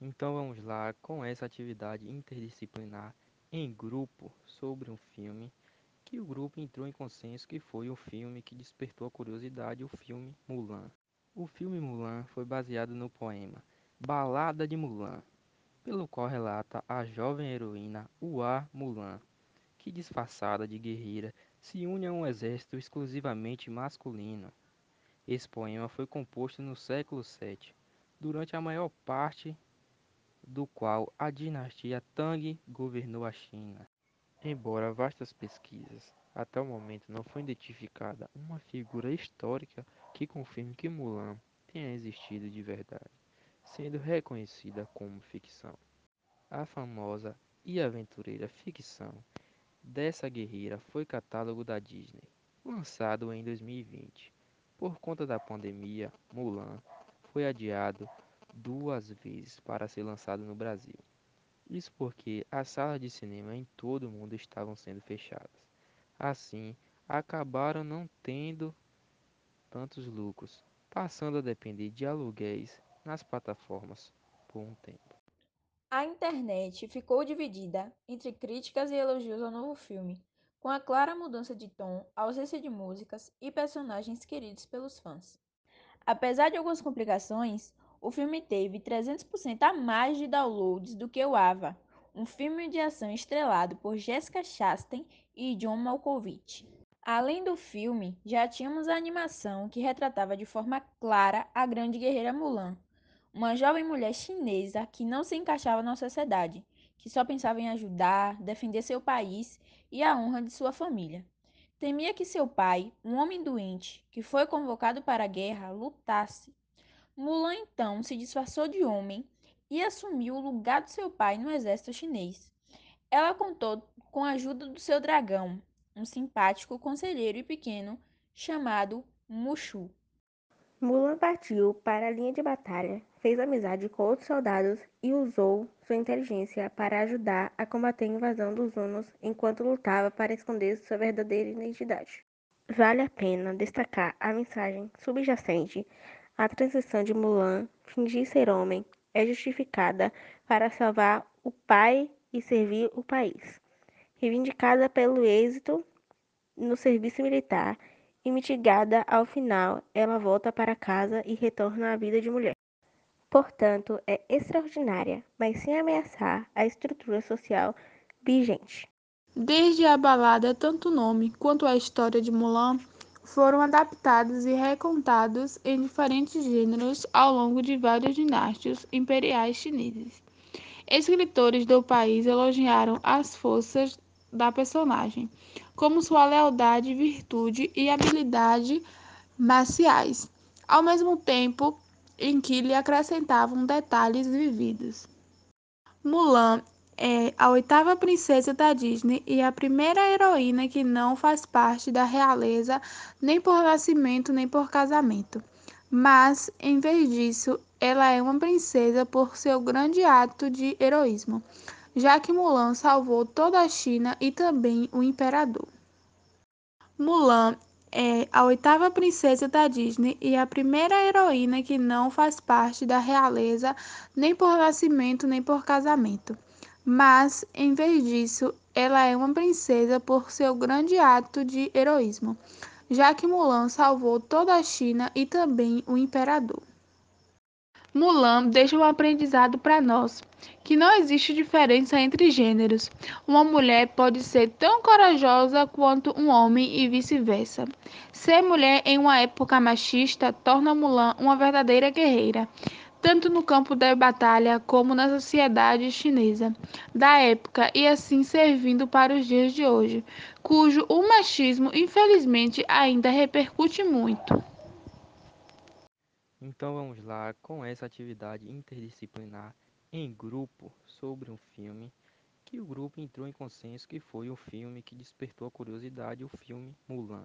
Então vamos lá com essa atividade interdisciplinar em grupo sobre um filme que o grupo entrou em consenso que foi o filme que despertou a curiosidade, o filme Mulan. O filme Mulan foi baseado no poema Balada de Mulan, pelo qual relata a jovem heroína Hua Mulan, que disfarçada de guerreira se une a um exército exclusivamente masculino. Esse poema foi composto no século VII, durante a maior parte do qual a dinastia Tang governou a China. Embora vastas pesquisas, até o momento não foi identificada uma figura histórica que confirme que Mulan tenha existido de verdade, sendo reconhecida como ficção. A famosa e aventureira ficção dessa guerreira foi catálogo da Disney, lançado em 2020. Por conta da pandemia, Mulan foi adiado duas vezes para ser lançado no Brasil. Isso porque as salas de cinema em todo o mundo estavam sendo fechadas. Assim, acabaram não tendo tantos lucros, passando a depender de aluguéis nas plataformas por um tempo. A internet ficou dividida entre críticas e elogios ao novo filme, com a clara mudança de tom, ausência de músicas e personagens queridos pelos fãs. Apesar de algumas complicações, o filme teve 300% a mais de downloads do que o Ava, um filme de ação estrelado por Jessica Chastain e John Malkovich. Além do filme, já tínhamos a animação que retratava de forma clara a grande guerreira Mulan, uma jovem mulher chinesa que não se encaixava na sociedade, que só pensava em ajudar, defender seu país e a honra de sua família. Temia que seu pai, um homem doente, que foi convocado para a guerra, lutasse. Mulan então se disfarçou de homem e assumiu o lugar do seu pai no exército chinês. Ela contou com a ajuda do seu dragão, um simpático conselheiro e pequeno chamado Mushu. Mulan partiu para a linha de batalha, fez amizade com outros soldados e usou sua inteligência para ajudar a combater a invasão dos Hunos enquanto lutava para esconder sua verdadeira identidade. Vale a pena destacar a mensagem subjacente à transição de Mulan fingir ser homem é justificada para salvar o pai e servir o país, reivindicada pelo êxito no serviço militar e mitigada ao final, ela volta para casa e retorna à vida de mulher. Portanto, é extraordinária, mas sem ameaçar a estrutura social vigente. Desde a balada, tanto o nome quanto a história de Mulan foram adaptados e recontados em diferentes gêneros ao longo de várias dinasties imperiais chineses. Escritores do país elogiaram as forças da personagem, como sua lealdade, virtude e habilidade marciais, ao mesmo tempo em que lhe acrescentavam detalhes vividos. Mulan é a oitava princesa da Disney e a primeira heroína que não faz parte da realeza nem por nascimento nem por casamento. Mas, em vez disso, ela é uma princesa por seu grande ato de heroísmo, já que Mulan salvou toda a China e também o imperador. Mulan é a oitava princesa da Disney e a primeira heroína que não faz parte da realeza nem por nascimento nem por casamento. Mas, em vez disso, ela é uma princesa por seu grande ato de heroísmo, já que Mulan salvou toda a China e também o imperador. Mulan deixa um aprendizado para nós, que não existe diferença entre gêneros. Uma mulher pode ser tão corajosa quanto um homem e vice-versa. Ser mulher em uma época machista torna Mulan uma verdadeira guerreira, tanto no campo da batalha como na sociedade chinesa da época e assim servindo para os dias de hoje, cujo o machismo infelizmente ainda repercute muito. Então vamos lá com essa atividade interdisciplinar em grupo sobre um filme que o grupo entrou em consenso que foi o filme que despertou a curiosidade, o filme Mulan.